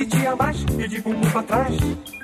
é dia. De um tititi a mais e de bumbum pra trás.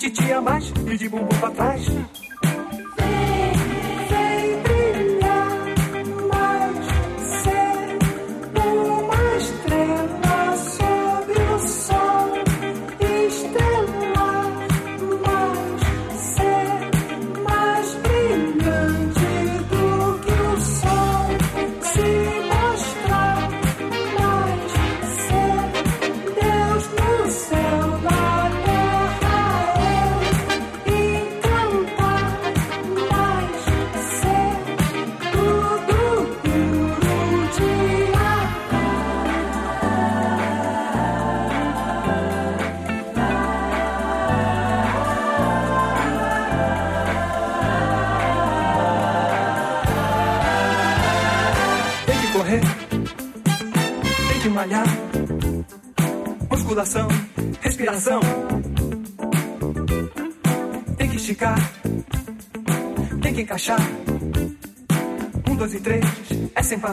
De um tititi a mais e de bumbum pra trás.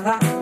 É